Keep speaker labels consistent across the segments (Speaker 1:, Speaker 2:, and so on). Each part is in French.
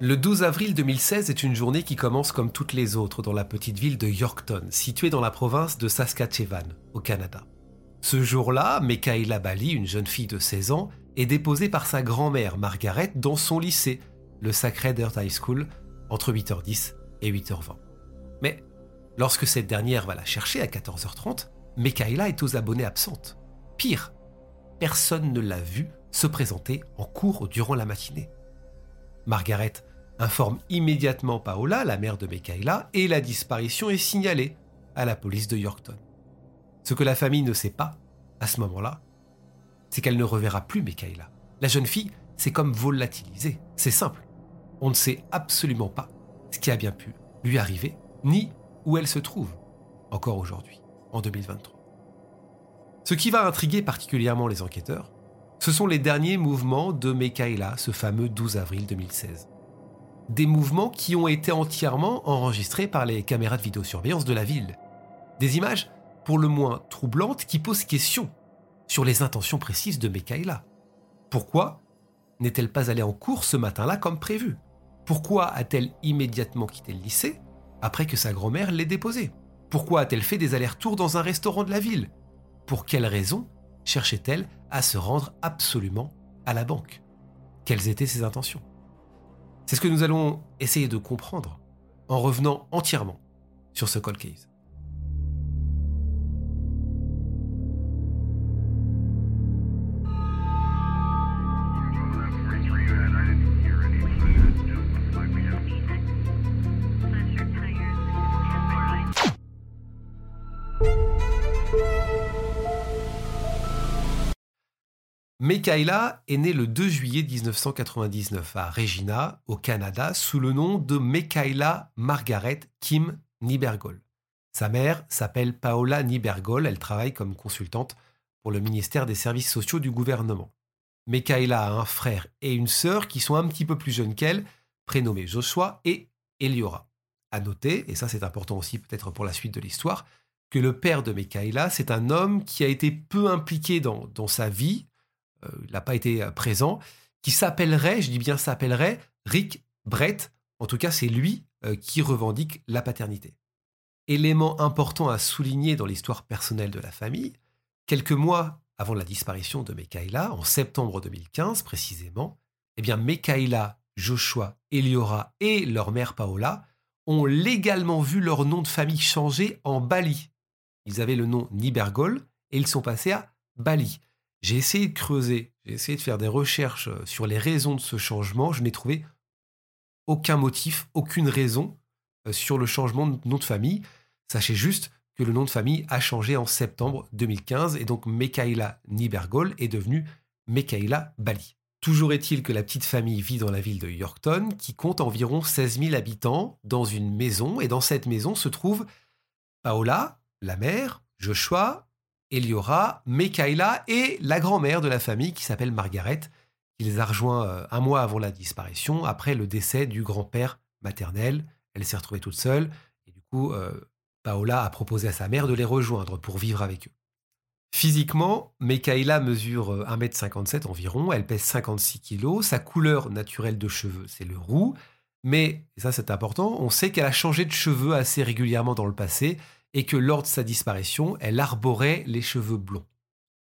Speaker 1: Le 12 avril 2016 est une journée qui commence comme toutes les autres dans la petite ville de Yorkton, située dans la province de Saskatchewan, au Canada. Ce jour-là, Mekaila Bali, une jeune fille de 16 ans, est déposée par sa grand-mère Margaret dans son lycée, le Sacred Heart High School, entre 8h10 et 8h20. Mais lorsque cette dernière va la chercher à 14h30, Mekaila est aux abonnés absentes. Pire, personne ne l'a vue se présenter en cours durant la matinée. Margaret informe immédiatement Paola, la mère de Mekaila, et la disparition est signalée à la police de Yorkton. Ce que la famille ne sait pas, à ce moment-là, c'est qu'elle ne reverra plus Mekaila. La jeune fille s'est comme volatilisée. C'est simple. On ne sait absolument pas ce qui a bien pu lui arriver, ni où elle se trouve, encore aujourd'hui, en 2023. Ce qui va intriguer particulièrement les enquêteurs, ce sont les derniers mouvements de Mekaila, ce fameux 12 avril 2016 des mouvements qui ont été entièrement enregistrés par les caméras de vidéosurveillance de la ville. Des images pour le moins troublantes qui posent question sur les intentions précises de Mekaïla. Pourquoi n'est-elle pas allée en cours ce matin-là comme prévu? Pourquoi a-t-elle immédiatement quitté le lycée après que sa grand-mère l'ait déposée? Pourquoi a-t-elle fait des allers-retours dans un restaurant de la ville? Pour quelle raison cherchait-elle à se rendre absolument à la banque? Quelles étaient ses intentions? C'est ce que nous allons essayer de comprendre en revenant entièrement sur ce cold case. Mekaila est née le 2 juillet 1999 à Regina, au Canada, sous le nom de Mekaila Margaret Kim Nibergol. Sa mère s'appelle Paola Nibergol, elle travaille comme consultante pour le ministère des Services sociaux du gouvernement. Mekaila a un frère et une sœur qui sont un petit peu plus jeunes qu'elle, prénommés Joshua et Eliora. À noter, et ça c'est important aussi peut-être pour la suite de l'histoire, que le père de Mekaila, c'est un homme qui a été peu impliqué dans, dans sa vie, euh, il n'a pas été euh, présent, qui s'appellerait, je dis bien s'appellerait, Rick Brett. En tout cas, c'est lui euh, qui revendique la paternité. Élément important à souligner dans l'histoire personnelle de la famille, quelques mois avant la disparition de Mekaïla, en septembre 2015 précisément, eh bien Mekaïla, Joshua, Eliora et leur mère Paola ont légalement vu leur nom de famille changer en Bali. Ils avaient le nom Nibergol et ils sont passés à Bali. J'ai essayé de creuser, j'ai essayé de faire des recherches euh, sur les raisons de ce changement. Je n'ai trouvé aucun motif, aucune raison euh, sur le changement de nom de famille. Sachez juste que le nom de famille a changé en septembre 2015 et donc Mekaïla Nibergol est devenue Mekaïla Bali. Toujours est-il que la petite famille vit dans la ville de Yorkton qui compte environ 16 000 habitants dans une maison et dans cette maison se trouve Paola, la mère, Joshua, Eliora, Mekaïla et la grand-mère de la famille qui s'appelle Margaret, qui les a rejoints euh, un mois avant la disparition, après le décès du grand-père maternel. Elle s'est retrouvée toute seule et du coup, euh, Paola a proposé à sa mère de les rejoindre pour vivre avec eux. Physiquement, Mekaïla mesure 1m57 euh, environ, elle pèse 56 kg, sa couleur naturelle de cheveux, c'est le roux, mais, et ça c'est important, on sait qu'elle a changé de cheveux assez régulièrement dans le passé, et que lors de sa disparition, elle arborait les cheveux blonds.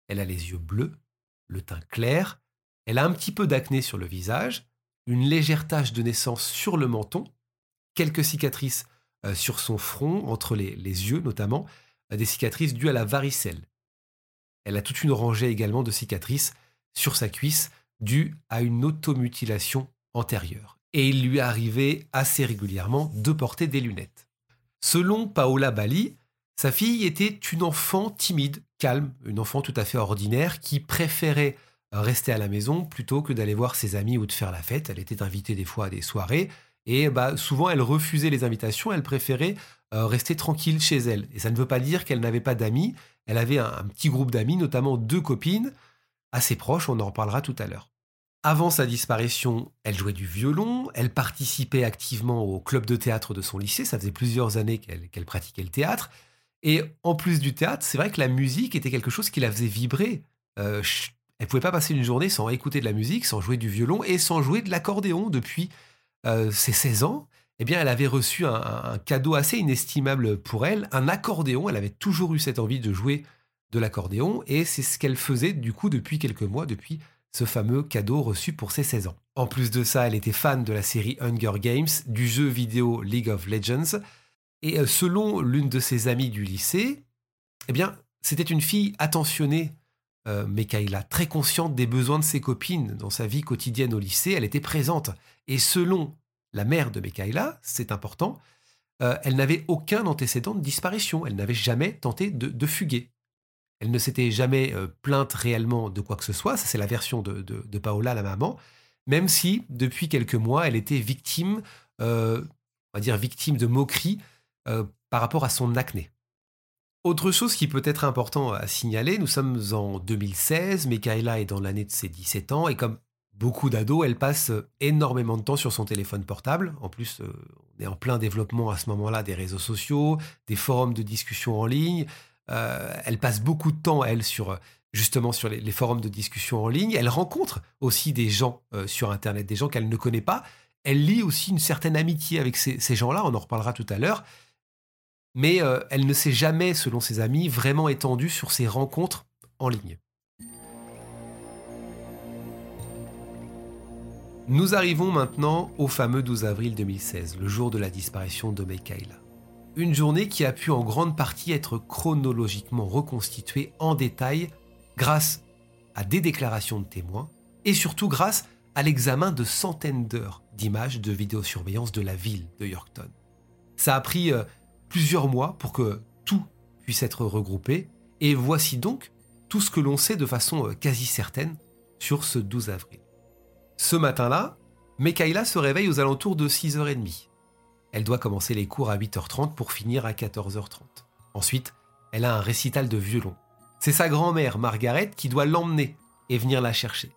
Speaker 1: Elle a les yeux bleus, le teint clair, elle a un petit peu d'acné sur le visage, une légère tache de naissance sur le menton, quelques cicatrices euh, sur son front, entre les, yeux notamment, euh, des cicatrices dues à la varicelle. Elle a toute une rangée également de cicatrices sur sa cuisse dues à une automutilation antérieure. Et il lui arrivait assez régulièrement de porter des lunettes. Selon Paola Bali, sa fille était une enfant timide, calme, une enfant tout à fait ordinaire qui préférait rester à la maison plutôt que d'aller voir ses amis ou de faire la fête. Elle était invitée des fois à des soirées et bah, souvent elle refusait les invitations, elle préférait euh, rester tranquille chez elle. Et ça ne veut pas dire qu'elle n'avait pas d'amis, elle avait un, petit groupe d'amis, notamment deux copines assez proches, on en reparlera tout à l'heure. Avant sa disparition, elle jouait du violon, elle participait activement au club de théâtre de son lycée, ça faisait plusieurs années qu'elle pratiquait le théâtre. Et en plus du théâtre, c'est vrai que la musique était quelque chose qui la faisait vibrer. Euh, elle pouvait pas passer une journée sans écouter de la musique, sans jouer du violon et sans jouer de l'accordéon depuis euh, ses 16 ans. Eh bien, elle avait reçu un, cadeau assez inestimable pour elle, un accordéon. Elle avait toujours eu cette envie de jouer de l'accordéon et c'est ce qu'elle faisait du coup depuis quelques mois, depuis ce fameux cadeau reçu pour ses 16 ans. En plus de ça, elle était fan de la série Hunger Games, du jeu vidéo League of Legends. Et euh, selon l'une de ses amies du lycée, eh bien, c'était une fille attentionnée euh, très consciente des besoins de ses copines dans sa vie quotidienne au lycée, elle était présente. Et selon la mère de Mekaïla, c'est important, euh, elle n'avait aucun antécédent de disparition. Elle n'avait jamais tenté de, fuguer. Elle ne s'était jamais euh, plainte réellement de quoi que ce soit. Ça, c'est la version de, Paola, la maman. Même si, depuis quelques mois, elle était victime, euh, on va dire victime de moqueries par rapport à son acné. Autre chose qui peut être important à signaler, nous sommes en 2016, Mekaela est dans l'année de ses 17 ans, et comme beaucoup d'ados, elle passe énormément de temps sur son téléphone portable. En plus, euh, on est en plein développement à ce moment-là des réseaux sociaux, des forums de discussion en ligne. Euh, elle passe beaucoup de temps, elle, sur justement sur les, forums de discussion en ligne. Elle rencontre aussi des gens euh, sur Internet, des gens qu'elle ne connaît pas. Elle lit aussi une certaine amitié avec ces gens-là, on en reparlera tout à l'heure mais euh, elle ne s'est jamais, selon ses amis, vraiment étendue sur ses rencontres en ligne. Nous arrivons maintenant au fameux 12 avril 2016, le jour de la disparition de Mekaila. Une journée qui a pu en grande partie être chronologiquement reconstituée en détail grâce à des déclarations de témoins et surtout grâce à l'examen de centaines d'heures d'images de vidéosurveillance de la ville de Yorkton. Ça a pris euh, plusieurs mois pour que tout puisse être regroupé. Et voici donc tout ce que l'on sait de façon euh, quasi certaine sur ce 12 avril. Ce matin-là, Mekaïla se réveille aux alentours de 6h30. Elle doit commencer les cours à 8h30 pour finir à 14h30. Ensuite, elle a un récital de violon. C'est sa grand-mère, Margaret, qui doit l'emmener et venir la chercher.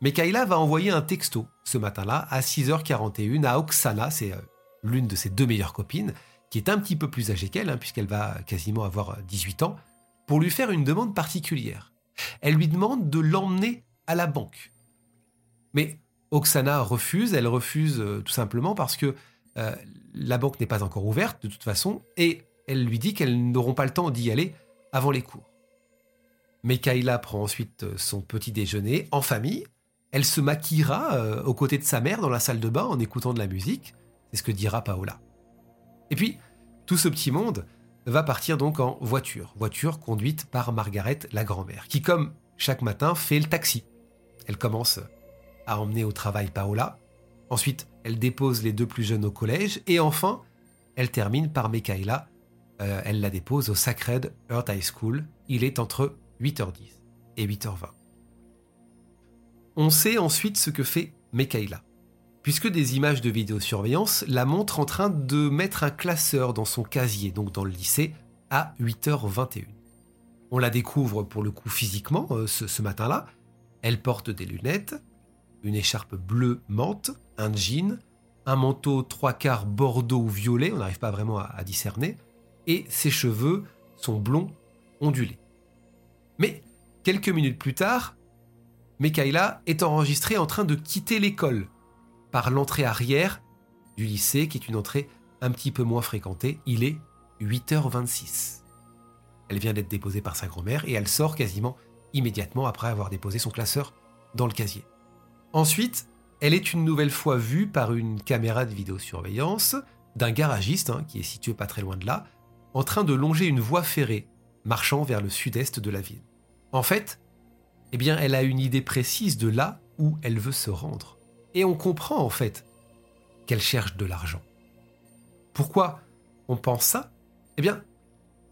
Speaker 1: Mekaïla va envoyer un texto ce matin-là à 6h41 à Oksana, c'est euh, l'une de ses deux meilleures copines, qui est un petit peu plus âgée qu'elle, hein, puisqu'elle va quasiment avoir 18 ans, pour lui faire une demande particulière. Elle lui demande de l'emmener à la banque. Mais Oksana refuse, elle refuse euh, tout simplement parce que euh, la banque n'est pas encore ouverte de toute façon, et elle lui dit qu'elles n'auront pas le temps d'y aller avant les cours. Mais Kayla prend ensuite euh, son petit déjeuner en famille. Elle se maquillera aux côtés de sa mère dans la salle de bain en écoutant de la musique. C'est ce que dira Paola. Et puis, tout ce petit monde va partir donc en voiture, voiture conduite par Margaret, la grand-mère, qui comme chaque matin fait le taxi. Elle commence à emmener au travail Paola, ensuite elle dépose les deux plus jeunes au collège, et enfin elle termine par Mekaïla, euh, elle la dépose au Sacred Earth High School, il est entre 8h10 et 8h20. On sait ensuite ce que fait Mekaïla puisque des images de vidéosurveillance la montrent en train de mettre un classeur dans son casier, donc dans le lycée, à 8h21. On la découvre pour le coup physiquement euh, ce, matin-là. Elle porte des lunettes, une écharpe bleue menthe, un jean, un manteau trois quarts bordeaux ou violet, on n'arrive pas vraiment à, discerner, et ses cheveux sont blonds ondulés. Mais quelques minutes plus tard, Mekaïla est enregistrée en train de quitter l'école par l'entrée arrière du lycée, qui est une entrée un petit peu moins fréquentée. Il est 8h26. Elle vient d'être déposée par sa grand-mère et elle sort quasiment immédiatement après avoir déposé son classeur dans le casier. Ensuite, elle est une nouvelle fois vue par une caméra de vidéosurveillance d'un garagiste, hein, qui est situé pas très loin de là, en train de longer une voie ferrée, marchant vers le sud-est de la ville. En fait, eh bien, elle a une idée précise de là où elle veut se rendre. Et on comprend en fait qu'elle cherche de l'argent. Pourquoi on pense ça? Eh bien,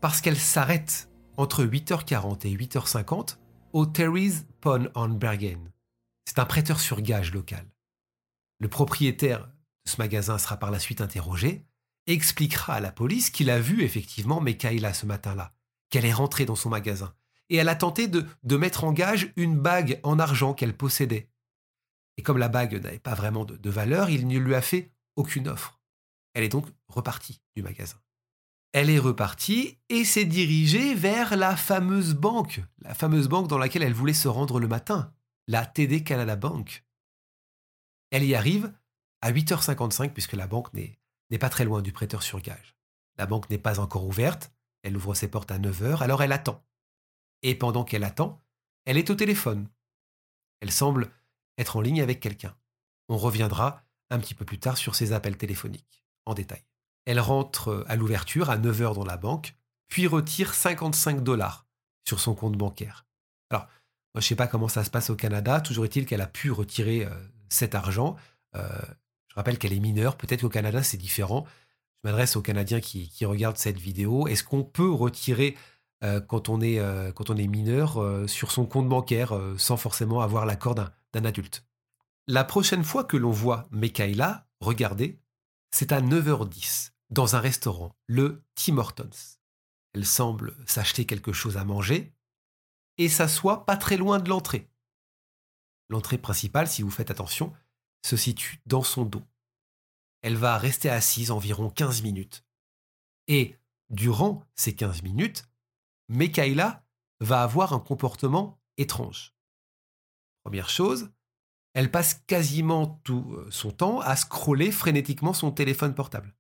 Speaker 1: parce qu'elle s'arrête entre 8h40 et 8h50 au Terry's Pawn on Bergen. C'est un prêteur sur gage local. Le propriétaire de ce magasin sera par la suite interrogé expliquera à la police qu'il a vu effectivement Mekaila ce matin-là, qu'elle est rentrée dans son magasin et elle a tenté de, mettre en gage une bague en argent qu'elle possédait. Et comme la bague n'avait pas vraiment de valeur, il ne lui a fait aucune offre. Elle est donc repartie du magasin. Elle est repartie et s'est dirigée vers la fameuse banque, la fameuse banque dans laquelle elle voulait se rendre le matin, la TD Canada Bank. Elle y arrive à 8h55 puisque la banque n'est pas très loin du prêteur sur gage. La banque n'est pas encore ouverte, elle ouvre ses portes à 9h, alors elle attend. Et pendant qu'elle attend, elle est au téléphone. Elle semble être en ligne avec quelqu'un. On reviendra un petit peu plus tard sur ses appels téléphoniques, en détail. Elle rentre à l'ouverture à 9h dans la banque, puis retire 55 dollars sur son compte bancaire. Alors, je ne sais pas comment ça se passe au Canada, toujours est-il qu'elle a pu retirer euh, cet argent. Euh, je rappelle qu'elle est mineure, peut-être qu'au Canada c'est différent. Je m'adresse aux Canadiens qui, regardent cette vidéo. Est-ce qu'on peut retirer euh, quand, on est, quand on est mineur sur son compte bancaire sans forcément avoir l'accord d'un adulte? La prochaine fois que l'on voit Mekaila, regardez, c'est à 9h10, dans un restaurant, le Tim Hortons. Elle semble s'acheter quelque chose à manger et s'assoit pas très loin de l'entrée. L'entrée principale, si vous faites attention, se situe dans son dos. Elle va rester assise environ 15 minutes. Et durant ces 15 minutes, Mekaila va avoir un comportement étrange. Première chose, elle passe quasiment tout euh, son temps à scroller frénétiquement son téléphone portable,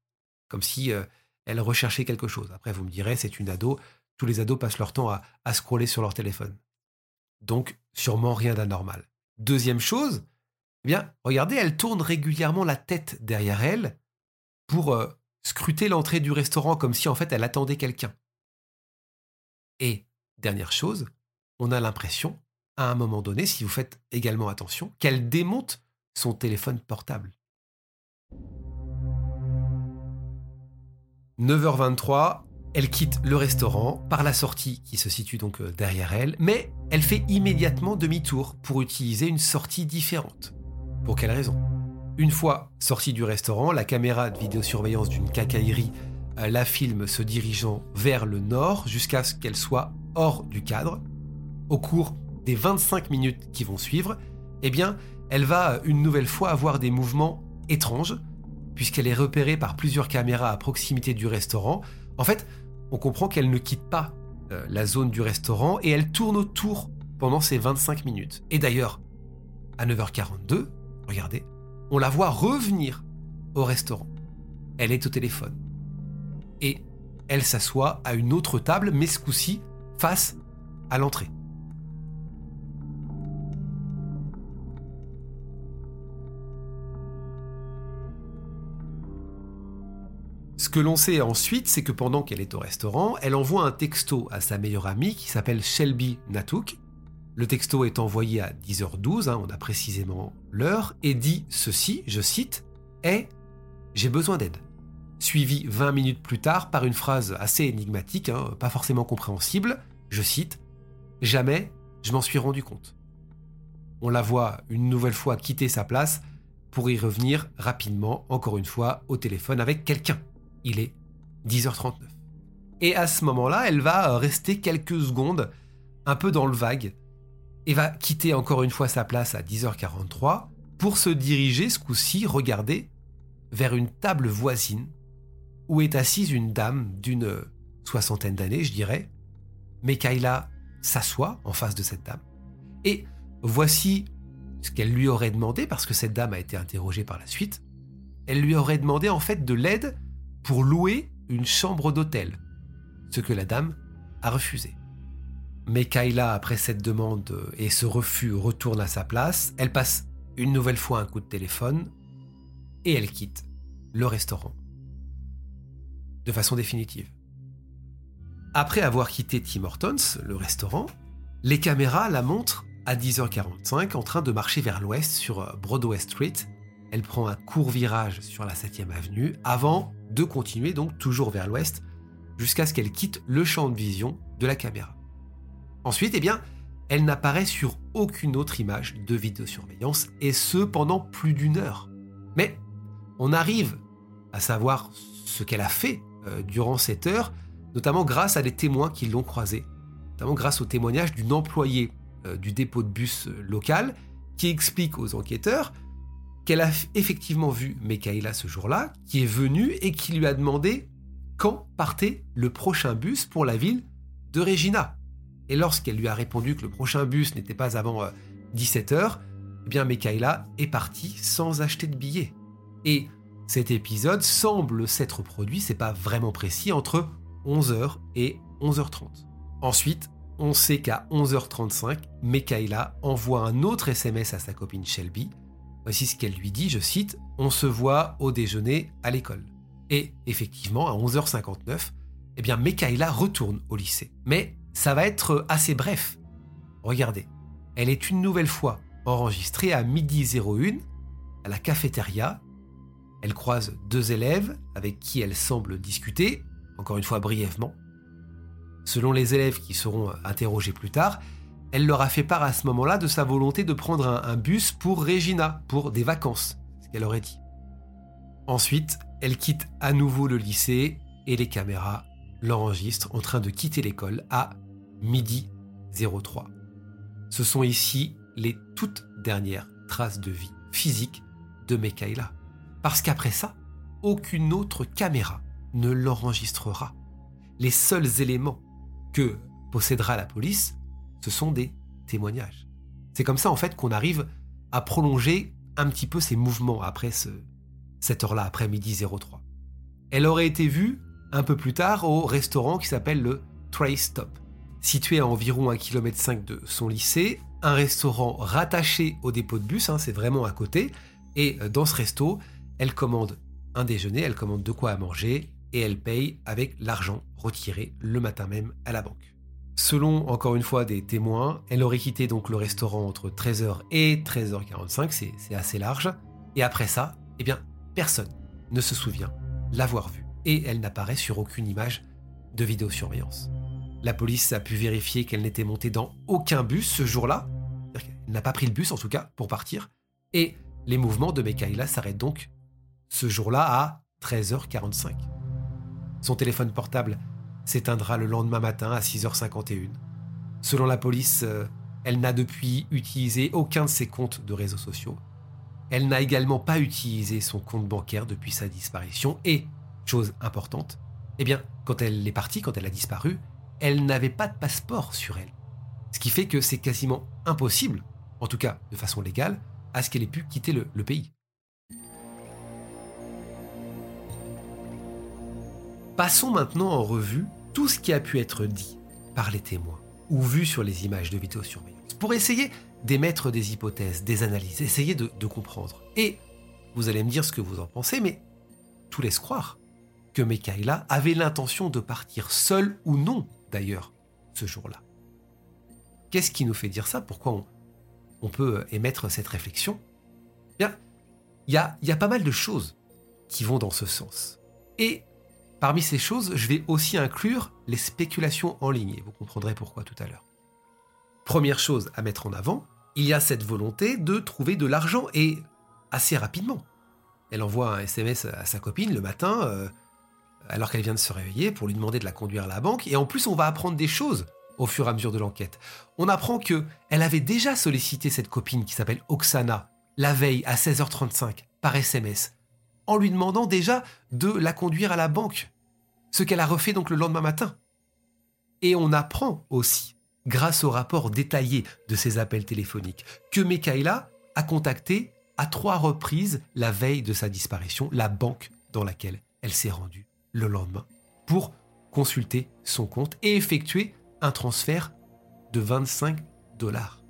Speaker 1: comme si euh, elle recherchait quelque chose. Après, vous me direz, c'est une ado, tous les ados passent leur temps à, scroller sur leur téléphone. Donc, sûrement rien d'anormal. Deuxième chose, eh bien, regardez, elle tourne régulièrement la tête derrière elle pour euh, scruter l'entrée du restaurant comme si en fait elle attendait quelqu'un. Et dernière chose, on a l'impression à un moment donné, si vous faites également attention, qu'elle démonte son téléphone portable. 9h23, elle quitte le restaurant par la sortie qui se situe donc euh, derrière elle, mais elle fait immédiatement demi-tour pour utiliser une sortie différente. Pour quelle raison? Une fois sortie du restaurant, la caméra de vidéosurveillance d'une cacaillerie euh, la filme se dirigeant vers le nord jusqu'à ce qu'elle soit hors du cadre. Au cours des 25 minutes qui vont suivre, eh bien, elle va une nouvelle fois avoir des mouvements étranges, puisqu'elle est repérée par plusieurs caméras à proximité du restaurant. En fait, on comprend qu'elle ne quitte pas euh, la zone du restaurant et elle tourne autour pendant ces 25 minutes. Et d'ailleurs, à 9h42, regardez, on la voit revenir au restaurant. Elle est au téléphone. Et elle s'assoit à une autre table, mais ce coup-ci face à l'entrée. Ce que l'on sait ensuite, c'est que pendant qu'elle est au restaurant, elle envoie un texto à sa meilleure amie qui s'appelle Shelby Natouk. Le texto est envoyé à 10h12, hein, on a précisément l'heure, et dit ceci, je cite, est J'ai besoin d'aide. Suivi 20 minutes plus tard par une phrase assez énigmatique, hein, pas forcément compréhensible, je cite Jamais je m'en suis rendu compte. On la voit une nouvelle fois quitter sa place pour y revenir rapidement, encore une fois, au téléphone avec quelqu'un. Il est 10h39. Et à ce moment-là, elle va rester quelques secondes un peu dans le vague et va quitter encore une fois sa place à 10h43 pour se diriger ce coup-ci, regarder, vers une table voisine où est assise une dame d'une soixantaine d'années, je dirais. Mekaila s'assoit en face de cette dame. Et voici ce qu'elle lui aurait demandé, parce que cette dame a été interrogée par la suite. Elle lui aurait demandé en fait de l'aide pour louer une chambre d'hôtel, ce que la dame a refusé. Mais Kayla, après cette demande et ce refus, retourne à sa place, elle passe une nouvelle fois un coup de téléphone et elle quitte le restaurant. De façon définitive. Après avoir quitté Tim Hortons, le restaurant, les caméras la montrent à 10h45 en train de marcher vers l'ouest sur Broadway Street. Elle prend un court virage sur la 7e avenue avant de continuer donc toujours vers l'ouest jusqu'à ce qu'elle quitte le champ de vision de la caméra. Ensuite, eh elle n'apparaît sur aucune autre image de vidéosurveillance, et ce pendant plus d'une heure. Mais on arrive à savoir ce qu'elle a fait euh, durant cette heure, notamment grâce à des témoins qui l'ont croisée, notamment grâce au témoignage d'une employée euh, du dépôt de bus euh, local qui explique aux enquêteurs qu'elle a effectivement vu Mekaïla ce jour-là, qui est venue et qui lui a demandé quand partait le prochain bus pour la ville de Regina. Et lorsqu'elle lui a répondu que le prochain bus n'était pas avant 17h, eh bien est partie sans acheter de billets. Et cet épisode semble s'être produit, c'est pas vraiment précis, entre 11h et 11h30. Ensuite, on sait qu'à 11h35, Mekaïla envoie un autre SMS à sa copine Shelby. Voici ce qu'elle lui dit, je cite, On se voit au déjeuner à l'école. Et effectivement, à 11h59, eh Mekaïla retourne au lycée. Mais ça va être assez bref. Regardez, elle est une nouvelle fois enregistrée à midi 01 à la cafétéria elle croise deux élèves avec qui elle semble discuter, encore une fois brièvement. Selon les élèves qui seront interrogés plus tard, elle leur a fait part à ce moment-là de sa volonté de prendre un, bus pour Regina, pour des vacances, ce qu'elle aurait dit. Ensuite, elle quitte à nouveau le lycée et les caméras l'enregistrent en train de quitter l'école à midi 03. Ce sont ici les toutes dernières traces de vie physique de Mekaila. Parce qu'après ça, aucune autre caméra ne l'enregistrera. Les seuls éléments que possédera la police, ce sont des témoignages. C'est comme ça en fait qu'on arrive à prolonger un petit peu ses mouvements après ce, cette heure-là, après midi 03. Elle aurait été vue un peu plus tard au restaurant qui s'appelle le Trace Stop, situé à environ 1,5 km de son lycée, un restaurant rattaché au dépôt de bus, hein, c'est vraiment à côté, et dans ce resto, elle commande un déjeuner, elle commande de quoi à manger et elle paye avec l'argent retiré le matin même à la banque. Selon encore une fois des témoins, elle aurait quitté donc le restaurant entre 13h et 13h45, c'est assez large. Et après ça, eh bien, personne ne se souvient l'avoir vue. Et elle n'apparaît sur aucune image de vidéosurveillance. La police a pu vérifier qu'elle n'était montée dans aucun bus ce jour-là. Elle n'a pas pris le bus en tout cas pour partir. Et les mouvements de Mekaïla s'arrêtent donc ce jour-là à 13h45. Son téléphone portable s'éteindra le lendemain matin à 6h51. Selon la police, euh, elle n'a depuis utilisé aucun de ses comptes de réseaux sociaux. Elle n'a également pas utilisé son compte bancaire depuis sa disparition et, chose importante, eh bien, quand elle est partie, quand elle a disparu, elle n'avait pas de passeport sur elle. Ce qui fait que c'est quasiment impossible, en tout cas de façon légale, à ce qu'elle ait pu quitter le pays. Passons maintenant en revue tout ce qui a pu être dit par les témoins ou vu sur les images de vidéosurveillance pour essayer d'émettre des hypothèses, des analyses, essayer de, comprendre. Et vous allez me dire ce que vous en pensez, mais tout laisse croire que Mekaïla avait l'intention de partir seule ou non d'ailleurs ce jour-là. Qu'est-ce qui nous fait dire ça? Pourquoi on, peut émettre cette réflexion? Bien, il y a, y a pas mal de choses qui vont dans ce sens. Et Parmi ces choses, je vais aussi inclure les spéculations en ligne, et vous comprendrez pourquoi tout à l'heure. Première chose à mettre en avant, il y a cette volonté de trouver de l'argent et assez rapidement. Elle envoie un SMS à sa copine le matin, euh, alors qu'elle vient de se réveiller, pour lui demander de la conduire à la banque, et en plus on va apprendre des choses au fur et à mesure de l'enquête. On apprend que elle avait déjà sollicité cette copine qui s'appelle Oksana la veille à 16h35 par SMS en lui demandant déjà de la conduire à la banque, ce qu'elle a refait donc le lendemain matin. Et on apprend aussi, grâce au rapport détaillé de ces appels téléphoniques, que Mekaïla a contacté à trois reprises la veille de sa disparition la banque dans laquelle elle s'est rendue le lendemain pour consulter son compte et effectuer un transfert de 25 dollars.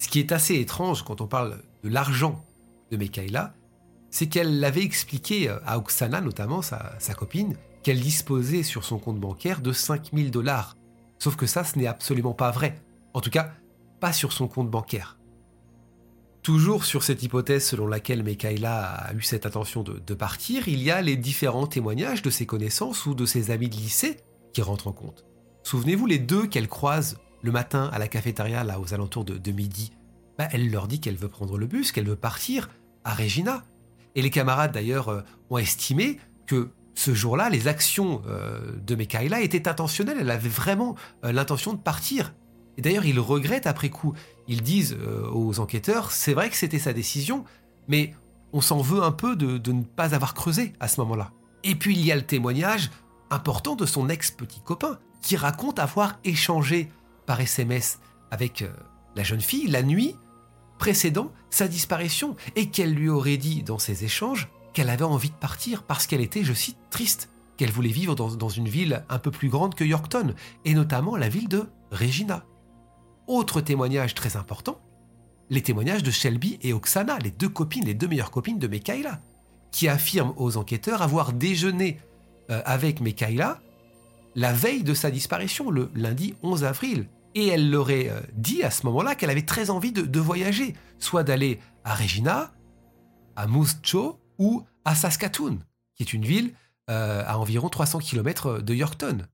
Speaker 1: Ce qui est assez étrange quand on parle de l'argent de Mekaïla, c'est qu'elle l'avait expliqué euh, à Oksana, notamment sa, copine, qu'elle disposait sur son compte bancaire de 5000 dollars. Sauf que ça, ce n'est absolument pas vrai. En tout cas, pas sur son compte bancaire. Toujours sur cette hypothèse selon laquelle Mekaïla a eu cette intention de, de, partir, il y a les différents témoignages de ses connaissances ou de ses amis de lycée qui rentrent en compte. Souvenez-vous les deux qu'elle croise le matin à la cafétéria, là, aux alentours de, midi, bah, elle leur dit qu'elle veut prendre le bus, qu'elle veut partir à Regina. Et les camarades, d'ailleurs, euh, ont estimé que ce jour-là, les actions euh, de Mekaïla étaient intentionnelles. Elle avait vraiment euh, l'intention de partir. Et d'ailleurs, ils regrettent après coup. Ils disent aux enquêteurs, c'est vrai que c'était sa décision, mais on s'en veut un peu de, ne pas avoir creusé à ce moment-là. Et puis il y a le témoignage important de son ex-petit copain, qui raconte avoir échangé par SMS avec la jeune fille la nuit précédant sa disparition et qu'elle lui aurait dit dans ces échanges qu'elle avait envie de partir parce qu'elle était, je cite, triste, qu'elle voulait vivre dans, une ville un peu plus grande que Yorkton, et notamment la ville de Regina. Autre témoignage très important, les témoignages de Shelby et Oksana, les deux copines, les deux meilleures copines de Mekaila, qui affirment aux enquêteurs avoir déjeuné euh, avec Mekaila la veille de sa disparition, le lundi 11 avril. Et elle leur aurait euh, dit à ce moment-là qu'elle avait très envie de, voyager, soit d'aller à Regina, à Moose ou à Saskatoon, qui est une ville euh, à environ 300 km de Yorkton.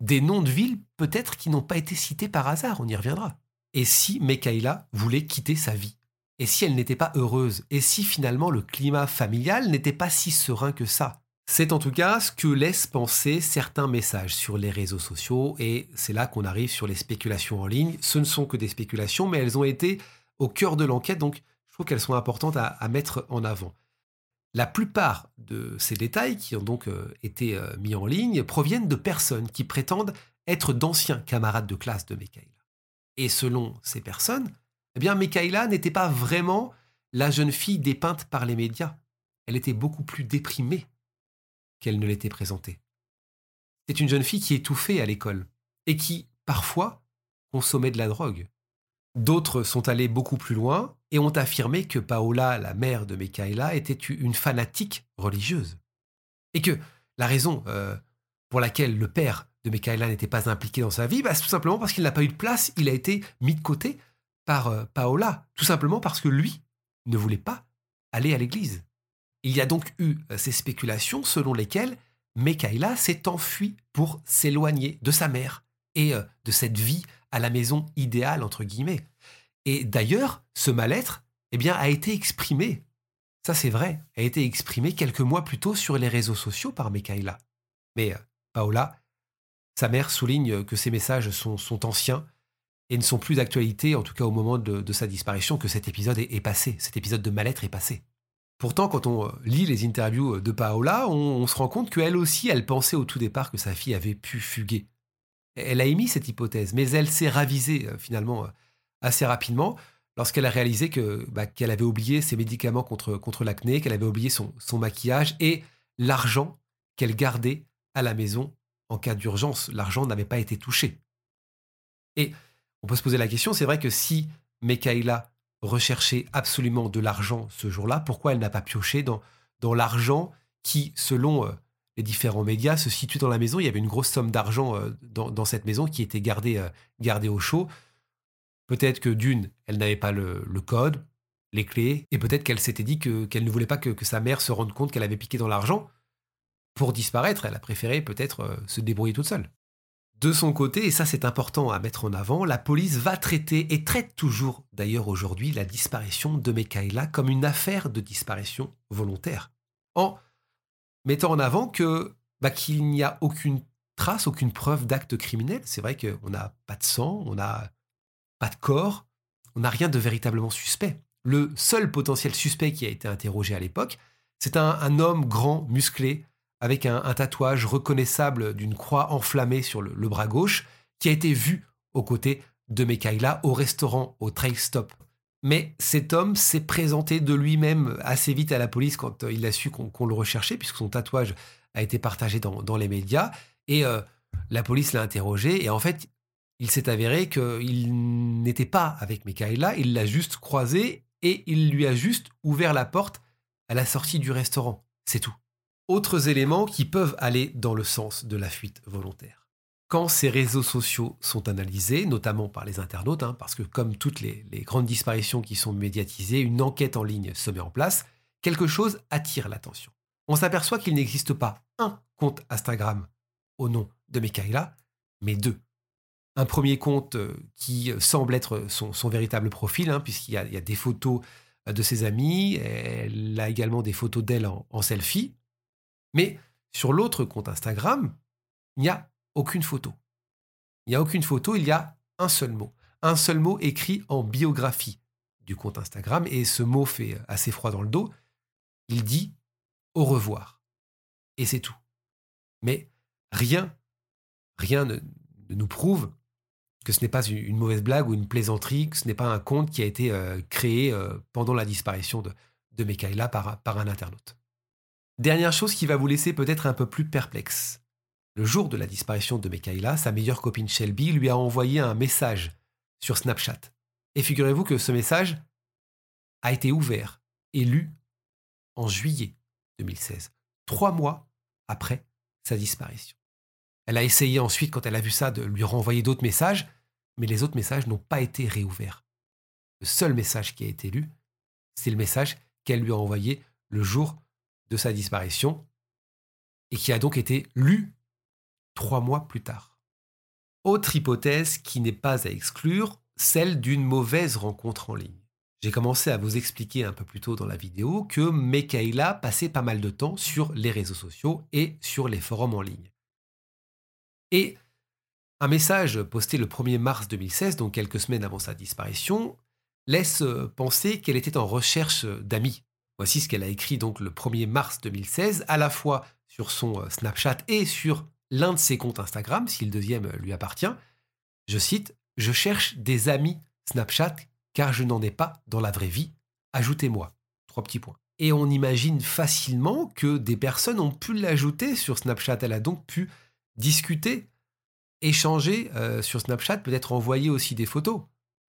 Speaker 1: Des noms de villes peut-être qui n'ont pas été cités par hasard, on y reviendra. Et si Mekaila voulait quitter sa vie? Et si elle n'était pas heureuse? Et si finalement le climat familial n'était pas si serein que ça? C'est en tout cas ce que laissent penser certains messages sur les réseaux sociaux et c'est là qu'on arrive sur les spéculations en ligne. Ce ne sont que des spéculations, mais elles ont été au cœur de l'enquête, donc je trouve qu'elles sont importantes à, mettre en avant. La plupart de ces détails qui ont donc euh, été euh, mis en ligne proviennent de personnes qui prétendent être d'anciens camarades de classe de Mekaïla. Et selon ces personnes, eh n'était pas vraiment la jeune fille dépeinte par les médias. Elle était beaucoup plus déprimée qu'elle ne l'était présentée. C'est une jeune fille qui étouffait à l'école et qui, parfois, consommait de la drogue. D'autres sont allés beaucoup plus loin et ont affirmé que Paola, la mère de Mekaela, était une fanatique religieuse. Et que la raison euh, pour laquelle le père de Mekaela n'était pas impliqué dans sa vie, bah, c'est tout simplement parce qu'il n'a pas eu de place, il a été mis de côté par euh, Paola, tout simplement parce que lui ne voulait pas aller à l'église. Il y a donc eu euh, ces spéculations selon lesquelles Mekaïla s'est enfuie pour s'éloigner de sa mère et euh, de cette vie à la maison idéale, entre guillemets. Et d'ailleurs, ce mal-être eh bien, a été exprimé, ça c'est vrai, a été exprimé quelques mois plus tôt sur les réseaux sociaux par Mekaïla. Mais euh, Paola, sa mère souligne que ces messages sont, anciens et ne sont plus d'actualité, en tout cas au moment de, sa disparition, que cet épisode est passé, cet épisode de mal-être est passé. Pourtant, quand on euh, lit les interviews de Paola, on, se rend compte qu'elle aussi, elle pensait au tout départ que sa fille avait pu fuguer. Elle a émis cette hypothèse, mais elle s'est ravisée euh, finalement euh, assez rapidement lorsqu'elle a réalisé que bah, qu'elle avait oublié ses médicaments contre, contre l'acné, qu'elle avait oublié son, son maquillage et l'argent qu'elle gardait à la maison en cas d'urgence. L'argent n'avait pas été touché. Et on peut se poser la question, c'est vrai que si Mekaïla rechercher absolument de l'argent ce jour-là, pourquoi elle n'a pas pioché dans, dans l'argent qui, selon euh, les différents médias, se situe dans la maison? Il y avait une grosse somme d'argent euh, dans, cette maison qui était gardée, euh, gardée au chaud. Peut-être que d'une, elle n'avait pas le, code, les clés, et peut-être qu'elle s'était dit que, qu'elle ne voulait pas que, que, sa mère se rende compte qu'elle avait piqué dans l'argent. Pour disparaître, elle a préféré peut-être se débrouiller toute seule. De son côté, et ça c'est important à mettre en avant, la police va traiter et traite toujours d'ailleurs aujourd'hui la disparition de Mekaïla comme une affaire de disparition volontaire, en mettant en avant que bah, qu'il n'y a aucune trace, aucune preuve d'acte criminel. C'est vrai qu'on n'a pas de sang, on n'a pas de corps, on n'a rien de véritablement suspect. Le seul potentiel suspect qui a été interrogé à l'époque, c'est un homme grand, musclé, avec un, tatouage reconnaissable d'une croix enflammée sur le, bras gauche, qui a été vu aux côtés de Mekaïla au restaurant au Trail Stop. Mais cet homme s'est présenté de lui-même assez vite à la police quand euh, il a su qu'on le recherchait, puisque son tatouage a été partagé dans, les médias. Et euh, la police l'a interrogé. Et en fait, il s'est avéré qu'il n'était pas avec Mekaïla, il l'a juste croisé et il lui a juste ouvert la porte à la sortie du restaurant. C'est tout autres éléments qui peuvent aller dans le sens de la fuite volontaire. Quand ces réseaux sociaux sont analysés, notamment par les internautes, hein, parce que comme toutes les, grandes disparitions qui sont médiatisées, une enquête en ligne se met en place, quelque chose attire l'attention. On s'aperçoit qu'il n'existe pas un compte Instagram au nom de Mekaïla, mais deux. un premier compte euh, qui semble être son, véritable profil, hein, puisqu'il y, a des photos de ses amis, elle a également des photos d'elle en, selfie. Mais sur l'autre compte Instagram, il n'y a aucune photo. Il n'y a aucune photo, il y a un seul mot. Un seul mot écrit en biographie du compte Instagram, et ce mot fait assez froid dans le dos. Il dit au revoir. Et c'est tout. Mais rien, rien ne nous prouve que ce n'est pas une mauvaise blague ou une plaisanterie, que ce n'est pas un compte qui a été euh, créé euh, pendant la disparition de, de Mekaïla par, par un internaute. Dernière chose qui va vous laisser peut-être un peu plus perplexe. Le jour de la disparition de Mekaïla, sa meilleure copine Shelby lui a envoyé un message sur Snapchat. Et figurez-vous que ce message a été ouvert et lu en juillet 2016, trois mois après sa disparition. Elle a essayé ensuite, quand elle a vu ça, de lui renvoyer d'autres messages, mais les autres messages n'ont pas été réouverts. Le seul message qui a été lu, c'est le message qu'elle lui a envoyé le jour de sa disparition et qui a donc été lu trois mois plus tard. Autre hypothèse qui n'est pas à exclure, celle d'une mauvaise rencontre en ligne. J'ai commencé à vous expliquer un peu plus tôt dans la vidéo que Mekaïla passait pas mal de temps sur les réseaux sociaux et sur les forums en ligne. Et un message posté le 1er mars 2016, donc quelques semaines avant sa disparition, laisse penser qu'elle était en recherche d'amis. Voici ce qu'elle a écrit donc le 1er mars 2016, à la fois sur son euh, Snapchat et sur l'un de ses comptes Instagram, si le deuxième lui appartient. Je cite Je cherche des amis Snapchat car je n'en ai pas dans la vraie vie. Ajoutez-moi. Trois petits points. Et on imagine facilement que des personnes ont pu l'ajouter sur Snapchat. Elle a donc pu discuter, échanger euh, sur Snapchat, peut-être envoyer aussi des photos.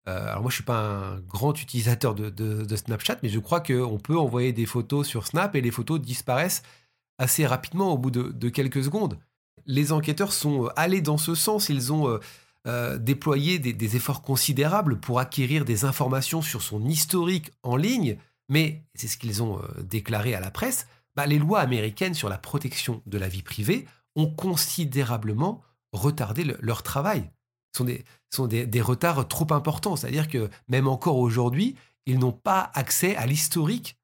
Speaker 1: Euh, alors moi, je suis pas un grand utilisateur de, Snapchat, mais je crois qu'on peut envoyer des photos sur Snap et les photos disparaissent assez rapidement au bout de, quelques secondes. Les enquêteurs sont allés dans ce sens, ils ont euh, déployé des, efforts considérables pour acquérir des informations sur son historique en ligne, mais c'est ce qu'ils ont déclaré à la presse, bah, les lois américaines sur la protection de la vie privée ont considérablement retardé leur travail. Ce sont, des, sont des, retards trop importants. C'est-à-dire que même encore aujourd'hui, ils n'ont pas accès à l'historique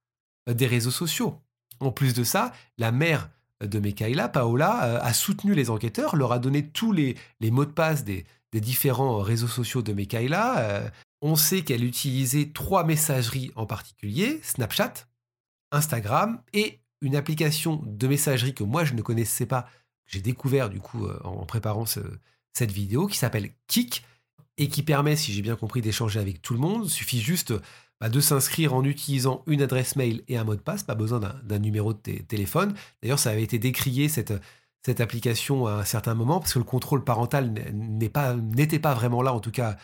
Speaker 1: euh, des réseaux sociaux. En plus de ça, la mère de Mekaïla, Paola, euh, a soutenu les enquêteurs, leur a donné tous les, mots de passe des, différents réseaux sociaux de Mekaïla. Euh, on sait qu'elle utilisait trois messageries en particulier, Snapchat, Instagram et une application de messagerie que moi je ne connaissais pas, j'ai découvert du coup en préparant cette vidéo qui s'appelle Kik et qui permet, si j'ai bien compris, d'échanger avec tout le monde. Il suffit juste bah, de s'inscrire en utilisant une adresse mail et un mot de passe, pas besoin d'un numéro de téléphone. D'ailleurs, ça avait été décrié cette, cette application à un certain moment parce que le contrôle parental n'était pas, vraiment là, en tout cas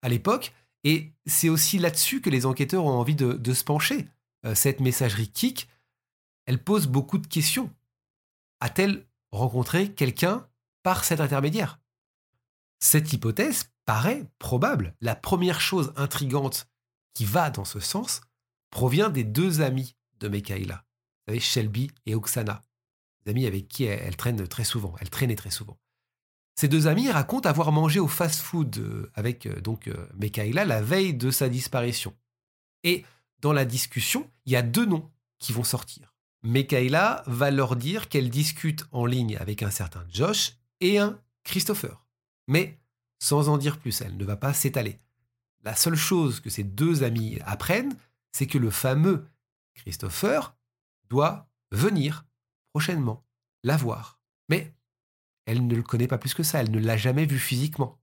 Speaker 1: à l'époque. Et c'est aussi là-dessus que les enquêteurs ont envie de, se pencher. Euh, cette messagerie Kik, elle pose beaucoup de questions. A-t-elle rencontrer quelqu'un par cet intermédiaire? Cette hypothèse paraît probable. La première chose intrigante qui va dans ce sens provient des deux amis de Mekaïla, vous Shelby et Oksana, des amis avec qui elle, traîne très souvent, elle traînait très souvent. Ces deux amis racontent avoir mangé au fast-food euh, avec euh, donc euh, Mekaïla la veille de sa disparition. Et dans la discussion, il y a deux noms qui vont sortir. Mekaïla va leur dire qu'elle discute en ligne avec un certain Josh et un Christopher. Mais sans en dire plus, elle ne va pas s'étaler. La seule chose que ces deux amis apprennent, c'est que le fameux Christopher doit venir prochainement la voir. Mais elle ne le connaît pas plus que ça, elle ne l'a jamais vu physiquement.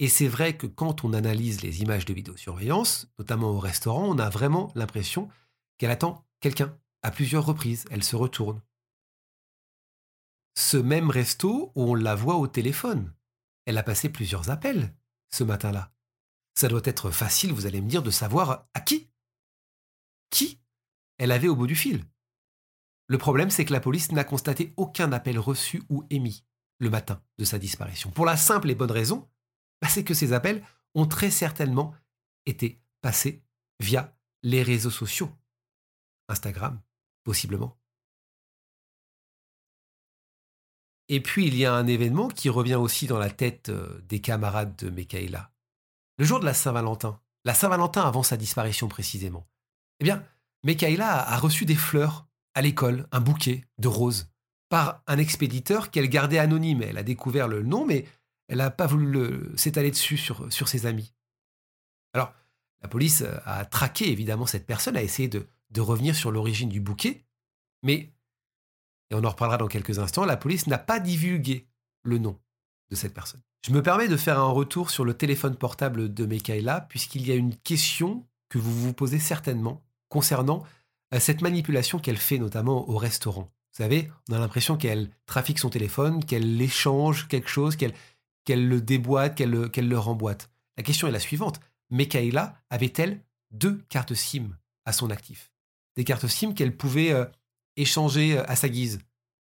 Speaker 1: Et c'est vrai que quand on analyse les images de vidéosurveillance, notamment au restaurant, on a vraiment l'impression qu'elle attend quelqu'un à plusieurs reprises, elle se retourne. Ce même resto où on la voit au téléphone. Elle a passé plusieurs appels ce matin-là. Ça doit être facile, vous allez me dire, de savoir à qui? Qui? Elle avait au bout du fil. Le problème, c'est que la police n'a constaté aucun appel reçu ou émis le matin de sa disparition. Pour la simple et bonne raison, bah, c'est que ces appels ont très certainement été passés via les réseaux sociaux. Instagram, possiblement. Et puis il y a un événement qui revient aussi dans la tête euh, des camarades de Mekaïla. Le jour de la Saint-Valentin, la Saint-Valentin avant sa disparition précisément, eh bien, Mekaïla a reçu des fleurs à l'école, un bouquet de roses, par un expéditeur qu'elle gardait anonyme. Elle a découvert le nom, mais elle n'a pas voulu s'étaler dessus sur, ses amis. Alors, la police a traqué évidemment cette personne, a essayé de revenir sur l'origine du bouquet, mais, et on en reparlera dans quelques instants, la police n'a pas divulgué le nom de cette personne. Je me permets de faire un retour sur le téléphone portable de Mekaïla, puisqu'il y a une question que vous vous posez certainement concernant euh, cette manipulation qu'elle fait notamment au restaurant. Vous savez, on a l'impression qu'elle trafique son téléphone, qu'elle échange quelque chose, qu'elle le déboîte, qu'elle le, remboîte. La question est la suivante. Mekaïla avait-elle deux cartes SIM à son actif? Des cartes SIM qu'elle pouvait euh, échanger euh, à sa guise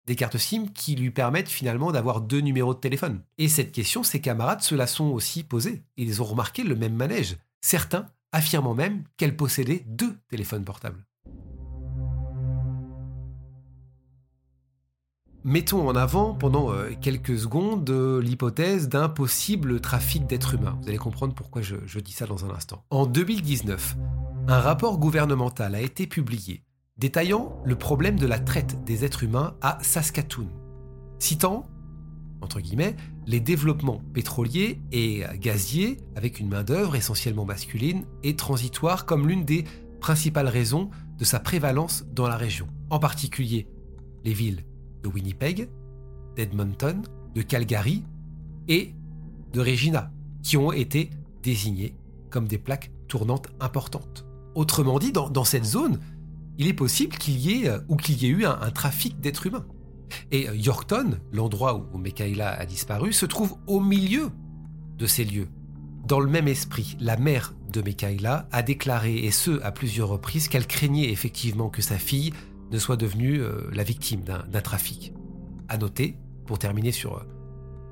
Speaker 1: des cartes SIM qui lui permettent finalement d'avoir deux numéros de téléphone. Et cette question, ses camarades se la sont aussi posée. Ils ont remarqué le même manège. Certains affirmant même qu'elle possédait deux téléphones portables. Mettons en avant pendant euh, quelques secondes l'hypothèse d'un possible trafic d'êtres humains. Vous allez comprendre pourquoi je dis ça dans un instant. En 2019, un rapport gouvernemental a été publié détaillant le problème de la traite des êtres humains à Saskatoon, citant, entre guillemets, les développements pétroliers et gaziers avec une main-d'œuvre essentiellement masculine et transitoire comme l'une des principales raisons de sa prévalence dans la région. En particulier, les villes de Winnipeg, d'Edmonton, de Calgary et de Regina, qui ont été désignées comme des plaques tournantes importantes. Autrement dit, dans cette zone, il est possible qu'il y ait euh, ou qu'il y ait eu un, trafic d'êtres humains. Et euh, Yorkton, l'endroit où Mekaïla a disparu, se trouve au milieu de ces lieux. Dans le même esprit, la mère de Mekaïla a déclaré, et ce à plusieurs reprises, qu'elle craignait effectivement que sa fille ne soit devenue euh, la victime d'un trafic. À noter, pour terminer sur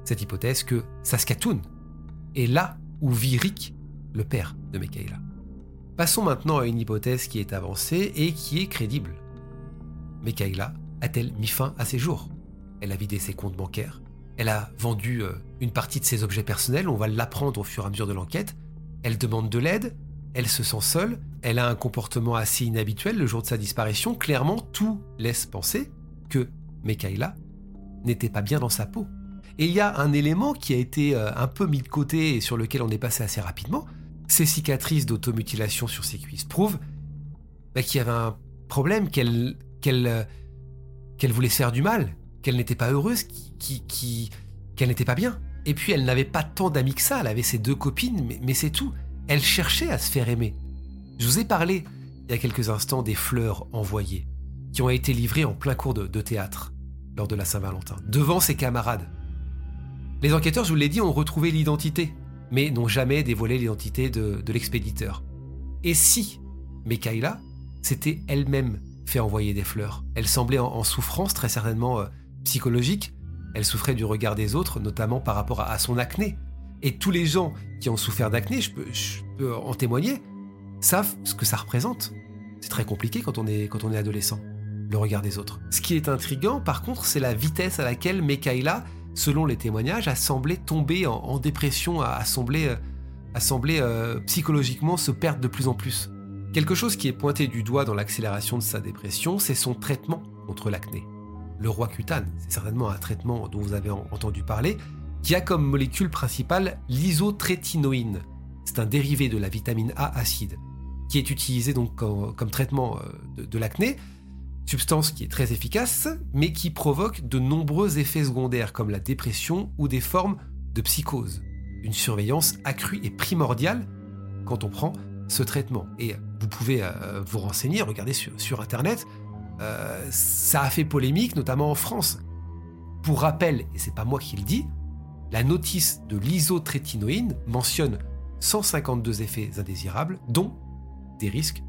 Speaker 1: cette hypothèse, que Saskatoon est là où vit Rick, le père de Mekaïla. Passons maintenant à une hypothèse qui est avancée et qui est crédible. Mekaïla a-t-elle mis fin à ses jours? Elle a vidé ses comptes bancaires, elle a vendu euh, une partie de ses objets personnels, on va l'apprendre au fur et à mesure de l'enquête, elle demande de l'aide, elle se sent seule, elle a un comportement assez inhabituel le jour de sa disparition, clairement tout laisse penser que Mekaïla n'était pas bien dans sa peau. Et il y a un élément qui a été euh, un peu mis de côté et sur lequel on est passé assez rapidement, ces cicatrices d'automutilation sur ses cuisses prouvent bah, qu'il y avait un problème, qu'elle qu'elle qu'elle voulait faire du mal, qu'elle n'était pas heureuse, qu'elle n'était pas bien. Et puis elle n'avait pas tant d'amis que ça, elle avait ses deux copines, mais, c'est tout. Elle cherchait à se faire aimer. Je vous ai parlé il y a quelques instants des fleurs envoyées, qui ont été livrées en plein cours de, de théâtre lors de la Saint-Valentin, devant ses camarades. Les enquêteurs, je vous l'ai dit, ont retrouvé l'identité mais n'ont jamais dévoilé l'identité de, l'expéditeur. Et si Mekaïla s'était elle-même fait envoyer des fleurs? Elle semblait en, souffrance, très certainement euh, psychologique. Elle souffrait du regard des autres, notamment par rapport à, son acné. Et tous les gens qui ont souffert d'acné, je peux, en témoigner, savent ce que ça représente. C'est très compliqué quand on est, quand on est adolescent, le regard des autres. Ce qui est intriguant, par contre, c'est la vitesse à laquelle Mekaïla selon les témoignages, a semblé tomber en, dépression, a, semblé, euh, euh, psychologiquement se perdre de plus en plus. Quelque chose qui est pointé du doigt dans l'accélération de sa dépression, c'est son traitement contre l'acné. Le roi cutane, c'est certainement un traitement dont vous avez entendu parler, qui a comme molécule principale l'isotrétinoïne. C'est un dérivé de la vitamine A acide, qui est utilisé donc comme, traitement euh, de l'acné, substance qui est très efficace, mais qui provoque de nombreux effets secondaires comme la dépression ou des formes de psychose. Une surveillance accrue est primordiale quand on prend ce traitement. Et vous pouvez euh, vous renseigner, regarder sur, Internet, euh, ça a fait polémique, notamment en France. Pour rappel, et c'est pas moi qui le dis, la notice de l'isotrétinoïne mentionne 152 effets indésirables, dont des risques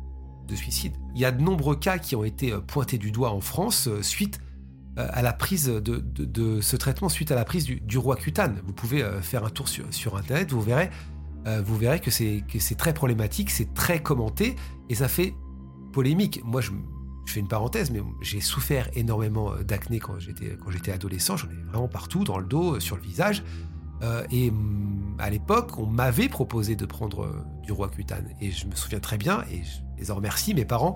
Speaker 1: suicide. Il y a de nombreux cas qui ont été euh, pointés du doigt en France euh, suite euh, à la prise de, ce traitement, suite à la prise du, roi cutane. Vous pouvez faire un tour sur, Internet, vous verrez, vous verrez que c'est très problématique, c'est très commenté et ça fait polémique. Moi, je, je fais une parenthèse, mais j'ai souffert énormément d'acné quand j'étais quand j'étais adolescent. J'en ai vraiment partout, dans le dos, sur le visage. Et mm, à l'époque, on m'avait proposé de prendre du roi cutane. Et je me souviens très bien, et je les en remercie, mes parents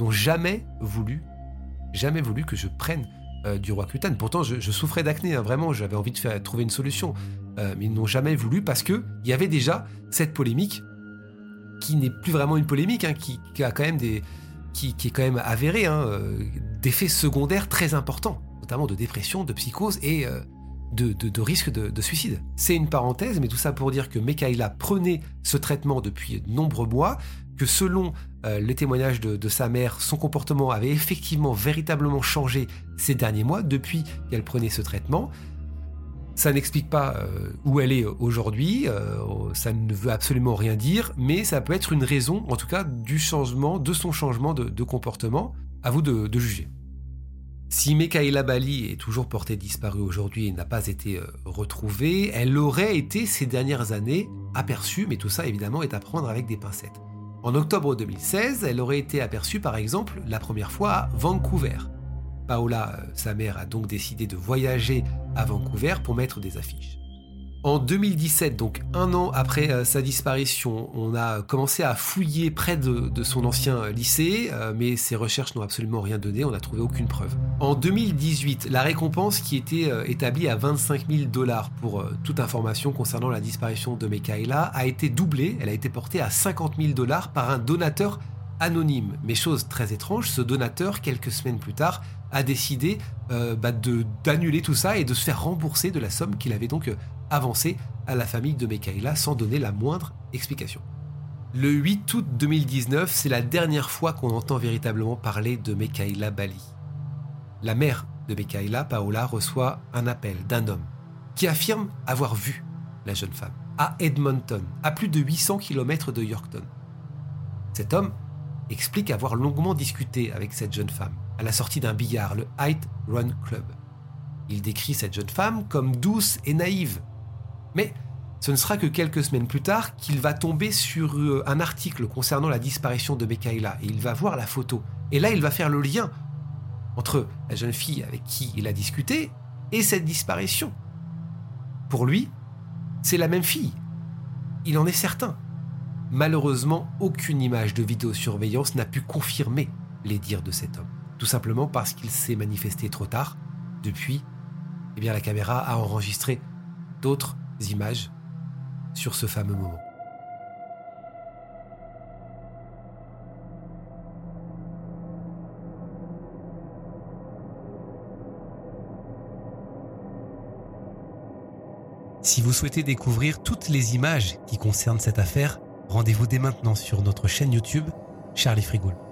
Speaker 1: n'ont jamais voulu, jamais voulu que je prenne du roi cutane. Pourtant, je, souffrais d'acné, hein, vraiment, j'avais envie de trouver une solution. mais ils n'ont jamais voulu parce qu'il y avait déjà cette polémique qui n'est plus vraiment une polémique, hein, qui, a quand même des, qui, est quand même avérée, hein, euh, d'effets secondaires très importants, notamment de dépression, de psychose et de, de, risque de, suicide. C'est une parenthèse, mais tout ça pour dire que Mekaïla prenait ce traitement depuis de nombreux mois, que selon euh, les témoignages de, sa mère, son comportement avait effectivement véritablement changé ces derniers mois depuis qu'elle prenait ce traitement. Ça n'explique pas euh, où elle est aujourd'hui, euh, ça ne veut absolument rien dire, mais ça peut être une raison, en tout cas, du changement, de son changement de, comportement. À vous de, juger. Si Mekaïla Bali est toujours portée disparue aujourd'hui et n'a pas été euh, retrouvée, elle aurait été ces dernières années aperçue, mais tout ça évidemment est à prendre avec des pincettes. En octobre 2016, elle aurait été aperçue par exemple la première fois à Vancouver. Paola, euh, sa mère, a donc décidé de voyager à Vancouver pour mettre des affiches. En 2017, donc un an après euh, sa disparition, on a commencé à fouiller près de, son ancien lycée, euh, mais ces recherches n'ont absolument rien donné, on n'a trouvé aucune preuve. En 2018, la récompense qui était établie à 25 000 dollars pour toute information concernant la disparition de Mekaela a été doublée, elle a été portée à 50 000 dollars par un donateur anonyme. Mais chose très étrange, ce donateur, quelques semaines plus tard, a décidé euh, bah, d'annuler tout ça et de se faire rembourser de la somme qu'il avait donc euh, avancée à la famille de Mekaïla sans donner la moindre explication. Le 8 août 2019, c'est la dernière fois qu'on entend véritablement parler de Mekaïla Bali. La mère de Mekaïla, Paola, reçoit un appel d'un homme qui affirme avoir vu la jeune femme à Edmonton, à plus de 800 km de Yorkton. Cet homme explique avoir longuement discuté avec cette jeune femme à la sortie d'un billard, le Height Run Club. Il décrit cette jeune femme comme douce et naïve. Mais ce ne sera que quelques semaines plus tard qu'il va tomber sur euh, un article concernant la disparition de Mekaïla et il va voir la photo. Et là, il va faire le lien entre la jeune fille avec qui il a discuté et cette disparition. Pour lui, c'est la même fille. Il en est certain. Malheureusement, aucune image de vidéosurveillance n'a pu confirmer les dires de cet homme. Tout simplement parce qu'il s'est manifesté trop tard. Depuis, eh bien, la caméra a enregistré d'autres images sur ce fameux moment. Si vous souhaitez découvrir toutes les images qui concernent cette affaire, rendez-vous dès maintenant sur notre chaîne YouTube Charlie Frigoul.